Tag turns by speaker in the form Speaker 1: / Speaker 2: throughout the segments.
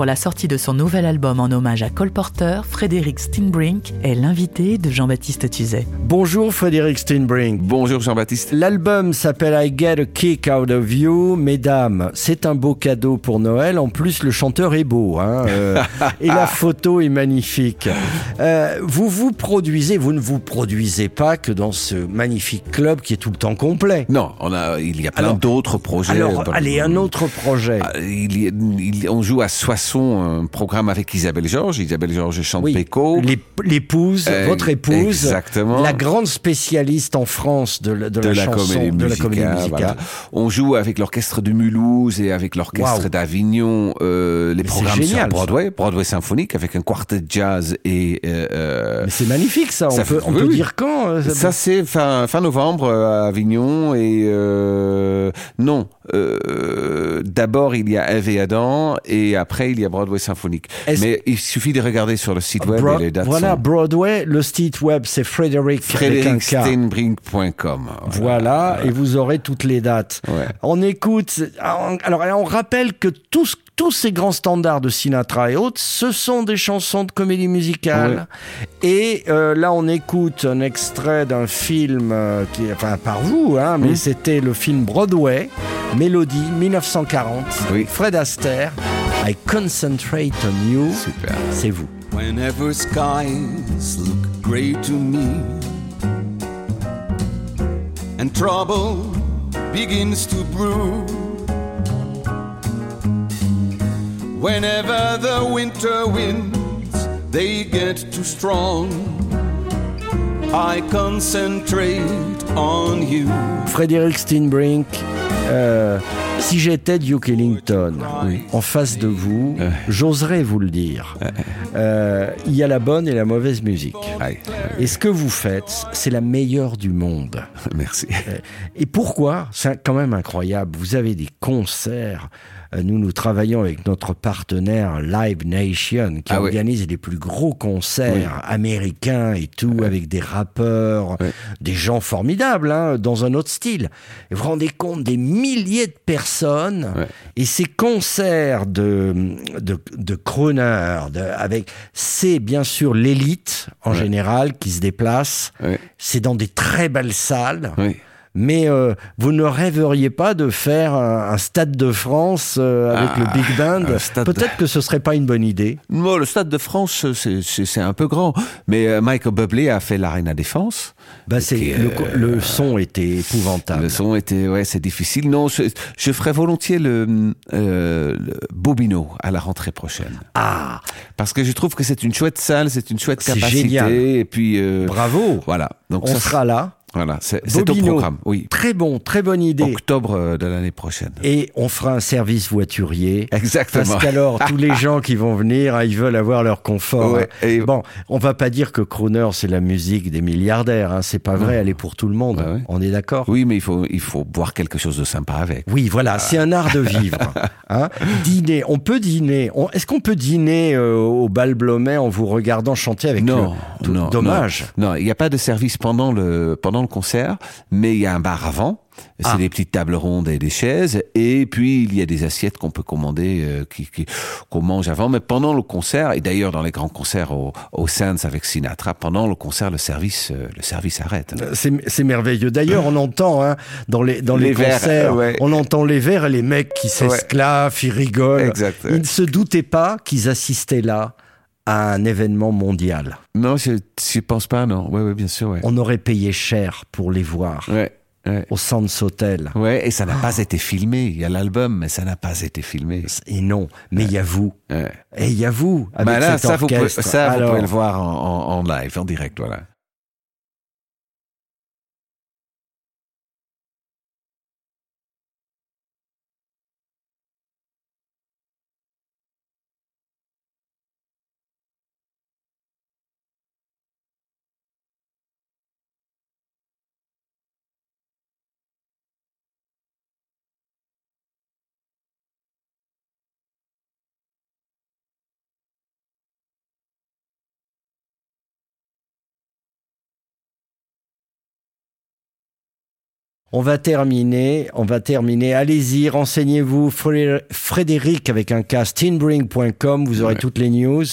Speaker 1: Pour la sortie de son nouvel album en hommage à Cole Porter, Frédéric Steinbrink est l'invité de Jean-Baptiste Tuzet.
Speaker 2: Bonjour Frédéric Steinbrink.
Speaker 3: Bonjour Jean-Baptiste.
Speaker 2: L'album s'appelle I Get a Kick Out of You. Mesdames, c'est un beau cadeau pour Noël. En plus, le chanteur est beau. hein, euh, et la photo est magnifique. Euh, vous vous produisez, vous ne vous produisez pas que dans ce magnifique club qui est tout le temps complet.
Speaker 3: Non, on a, il y a plein d'autres projets.
Speaker 2: Alors, allez, un autre projet.
Speaker 3: Ah, il y a- il- on joue à Soissons un programme avec Isabelle Georges. Isabelle Georges chante
Speaker 2: Oui, l'épouse,
Speaker 3: Euh,
Speaker 2: votre épouse,
Speaker 3: exactement.
Speaker 2: la grande spécialiste en France de, la- de
Speaker 3: de
Speaker 2: la,
Speaker 3: la,
Speaker 2: chanson,
Speaker 3: comédie
Speaker 2: de la comédie musicale.
Speaker 3: voilà. On joue avec l'orchestre de Mulhouse et avec l'orchestre d'Avignon euh, les
Speaker 2: Mais
Speaker 3: programmes sur
Speaker 2: ça.
Speaker 3: Broadway, Broadway symphonique avec un quartet jazz et euh, euh,
Speaker 2: Mais c'est magnifique ça. On
Speaker 3: Ça
Speaker 2: peut,
Speaker 3: fait-
Speaker 2: on
Speaker 3: oui,
Speaker 2: peut
Speaker 3: oui.
Speaker 2: dire quand euh,
Speaker 3: Ça c'est fin, fin novembre euh, à Avignon et euh, non. Euh, D'abord il y a Eve et Adam et après il y a Broadway symphonique. Mais il suffit de regarder sur le site web
Speaker 2: Bro-
Speaker 3: et les dates
Speaker 2: voilà,
Speaker 3: sont
Speaker 2: Broadway, le site web c'est Frédéric
Speaker 3: frédéricsteinbrink.com.
Speaker 2: Voilà, et vous aurez toutes les dates.
Speaker 3: Ouais.
Speaker 2: On écoute, alors on rappelle que tous, tous ces grands standards de Sinatra et autres, ce sont des chansons de comédie musicale. Et euh, là, on écoute un extrait d'un film, euh, qui, enfin par vous, hein, mais
Speaker 3: Mm.
Speaker 2: c'était le film Broadway, Mélodie, 1940,
Speaker 3: Oui.
Speaker 2: Fred Astaire, I Concentrate on You,
Speaker 3: Super.
Speaker 2: c'est vous.
Speaker 4: Whenever skies look grey to me and trouble begins to brew, whenever the winter winds they get too strong, I concentrate on you.
Speaker 2: Frédéric Steinbrink, euh, si j'étais Duke Ellington en face de vous, j'oserais vous le dire. Euh, il y a la bonne et la mauvaise musique.
Speaker 3: Aïe.
Speaker 2: Et ce que vous faites, c'est la meilleure du monde.
Speaker 3: Merci.
Speaker 2: Et pourquoi? C'est quand même incroyable. Vous avez des concerts. Euh, Nous, nous travaillons avec notre partenaire Live Nation, qui
Speaker 3: Ah oui.
Speaker 2: organise les plus gros concerts américains et tout, avec des rappeurs, des gens formidables, hein, dans un autre style. Et vous vous rendez compte des milliers de personnes et ces concerts de de, de avec c'est bien sûr l'élite en général qui se déplace. C'est dans des très belles salles. Mais euh, vous ne rêveriez pas de faire un, un stade de France euh, avec
Speaker 3: Ah,
Speaker 2: le Big Band
Speaker 3: stade de-
Speaker 2: Peut-être que ce serait pas une bonne idée.
Speaker 3: Moi, le Stade de France, c'est- un peu grand. Mais euh, Michael Bublé a fait l'Arena Défense.
Speaker 2: Bah, c'est
Speaker 3: Ok,
Speaker 2: le,
Speaker 3: euh,
Speaker 2: le son était épouvantable.
Speaker 3: Le son était, ouais, c'est difficile. Non, je, je ferai volontiers le, euh, le Bobino à la rentrée prochaine.
Speaker 2: Ah,
Speaker 3: Parce que je trouve que c'est une chouette salle, c'est une chouette
Speaker 2: C'est
Speaker 3: capacité.
Speaker 2: génial.
Speaker 3: Et puis, euh,
Speaker 2: bravo.
Speaker 3: voilà. Donc
Speaker 2: On
Speaker 3: ça,
Speaker 2: sera là.
Speaker 3: Voilà, c'est au programme. Oui.
Speaker 2: Très bon, très bonne idée.
Speaker 3: Octobre euh, de l'année prochaine.
Speaker 2: Et on fera un service voiturier.
Speaker 3: Exactement.
Speaker 2: Parce qu'alors, tous les gens qui vont venir, hein, ils veulent avoir leur confort.
Speaker 3: Ouais,
Speaker 2: hein.
Speaker 3: et-
Speaker 2: Bon, on va pas dire que crooner, c'est la musique des milliardaires. Hein. C'est pas vrai, elle est pour tout le monde.
Speaker 3: Bah ouais.
Speaker 2: On est d'accord?
Speaker 3: Oui, mais il faut, il faut boire quelque chose de sympa avec.
Speaker 2: Oui, voilà, c'est un art de vivre. Hein dîner, on peut dîner. On- Est-ce qu'on peut dîner euh, au bal Blomet en vous regardant chanter avec
Speaker 3: Non,
Speaker 2: le...
Speaker 3: non,
Speaker 2: Dommage?
Speaker 3: Non, il n'y a pas de service pendant le pendant le concert, mais il y a un bar avant. C'est
Speaker 2: Ah.
Speaker 3: des petites tables rondes et des chaises, et puis il y a des assiettes qu'on peut commander, euh, qui- qu'on mange avant. Mais pendant le concert, et d'ailleurs dans les grands concerts au, au Sands avec Sinatra, pendant le concert, le service, euh, le service arrête.
Speaker 2: C'est c'est merveilleux. D'ailleurs, on entend hein, dans les dans les,
Speaker 3: Les verres,
Speaker 2: concerts,
Speaker 3: euh, ouais.
Speaker 2: on entend les verres et les mecs qui s'esclavent, ils rigolent.
Speaker 3: Exact, ouais.
Speaker 2: Ils ne se doutaient pas qu'ils assistaient là à un événement mondial.
Speaker 3: Non, je, je pense pas, non. Ouais, bien sûr, ouais.
Speaker 2: On aurait payé cher pour les voir
Speaker 3: Ouais, ouais.
Speaker 2: au Sands Hotel.
Speaker 3: Ouais, et ça n'a pas été filmé. Il y a l'album, mais ça n'a pas été filmé.
Speaker 2: Et non, mais il y a vous.
Speaker 3: Ouais.
Speaker 2: Et il y a vous avec
Speaker 3: Bah là,
Speaker 2: cet
Speaker 3: ça, vous pouvez,
Speaker 2: orchestre.
Speaker 3: vous
Speaker 2: Alors,
Speaker 3: pouvez le voir en, en, en live, en direct, voilà.
Speaker 2: On va terminer, on va terminer. Allez-y, renseignez-vous. Fré- Frédéric avec un cas, steenbring.com, vous aurez
Speaker 3: Ouais.
Speaker 2: toutes les news.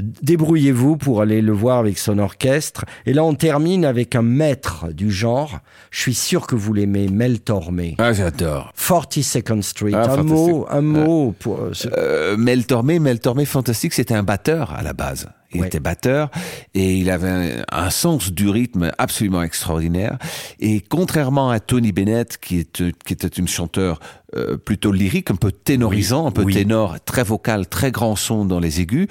Speaker 2: Débrouillez-vous pour aller le voir avec son orchestre. Et là, on termine avec un maître du genre. Je suis sûr que vous l'aimez, Mel Tormé.
Speaker 3: Ah, j'adore.
Speaker 2: 42nd Street.
Speaker 3: Ah,
Speaker 2: un mot, un mot pour. Euh,
Speaker 3: Mel Tormé, Mel Tormé Fantastique, c'était un batteur à la base. Il
Speaker 2: Ouais.
Speaker 3: était batteur et il avait un, un sens du rythme absolument extraordinaire. Et contrairement à Tony Bennett, qui, est, qui était une chanteur euh, plutôt lyrique, un peu ténorisant, un peu
Speaker 2: oui.
Speaker 3: ténor, très vocal, très grand son dans les aigus,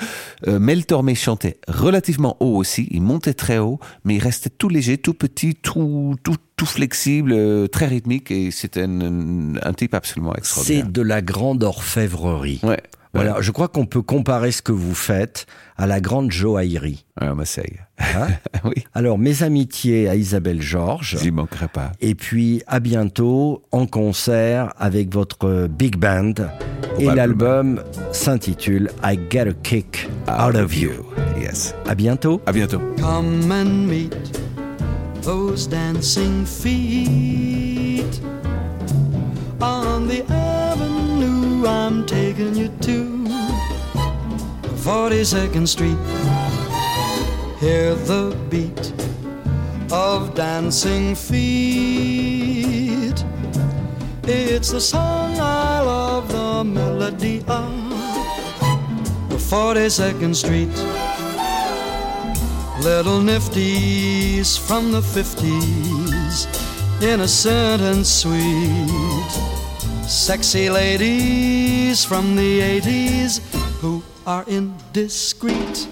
Speaker 3: euh, Mel Tormé chantait relativement haut aussi. Il montait très haut, mais il restait tout léger, tout petit, tout, tout, tout flexible, euh, très rythmique. Et c'était un, un type absolument
Speaker 2: C'est
Speaker 3: extraordinaire.
Speaker 2: de la grande orfèvrerie.
Speaker 3: Ouais.
Speaker 2: Voilà, je crois qu'on peut comparer ce que vous faites à la grande joaillerie.
Speaker 3: Ouais, on essaye.
Speaker 2: Hein
Speaker 3: oui.
Speaker 2: Alors, mes amitiés à Isabelle Georges.
Speaker 3: J'y manquerai pas.
Speaker 2: Et puis, à bientôt en concert avec votre big band. Et l'album s'intitule I Get a Kick Out of You.
Speaker 3: Yes.
Speaker 2: À bientôt.
Speaker 3: À bientôt.
Speaker 4: Come and meet those dancing feet on the avenue I'm taking you 42nd Street. Hear the beat of dancing feet. It's the song I love, the melody of the 42nd Street. Little nifties from the 50s, innocent and sweet. Sexy ladies from the 80s who are indiscreet.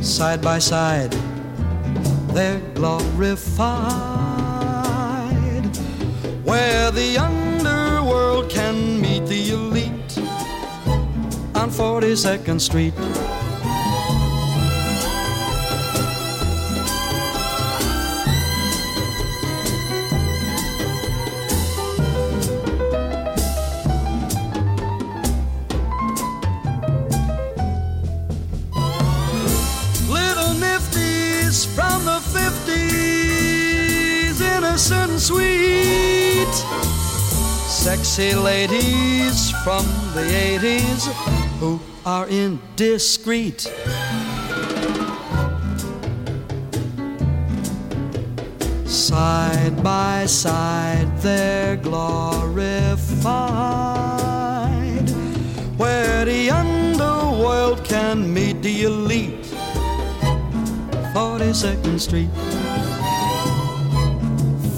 Speaker 4: Side by side, they're glorified. Where the underworld can meet the elite on 42nd Street. Sexy ladies from the 80s who are indiscreet. Side by side, they're glorified. Where the underworld can meet the elite. 42nd Street.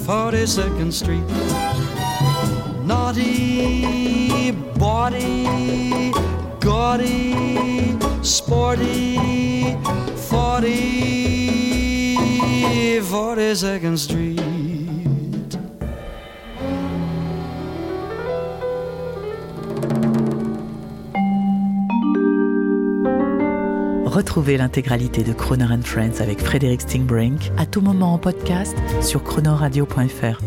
Speaker 4: 42nd Street. Naughty, body, gaudy, sporty, 40, 42nd Street.
Speaker 1: Retrouvez l'intégralité de Croner and Friends avec Frédéric Stingbrink à tout moment en podcast sur chronoradio.fr.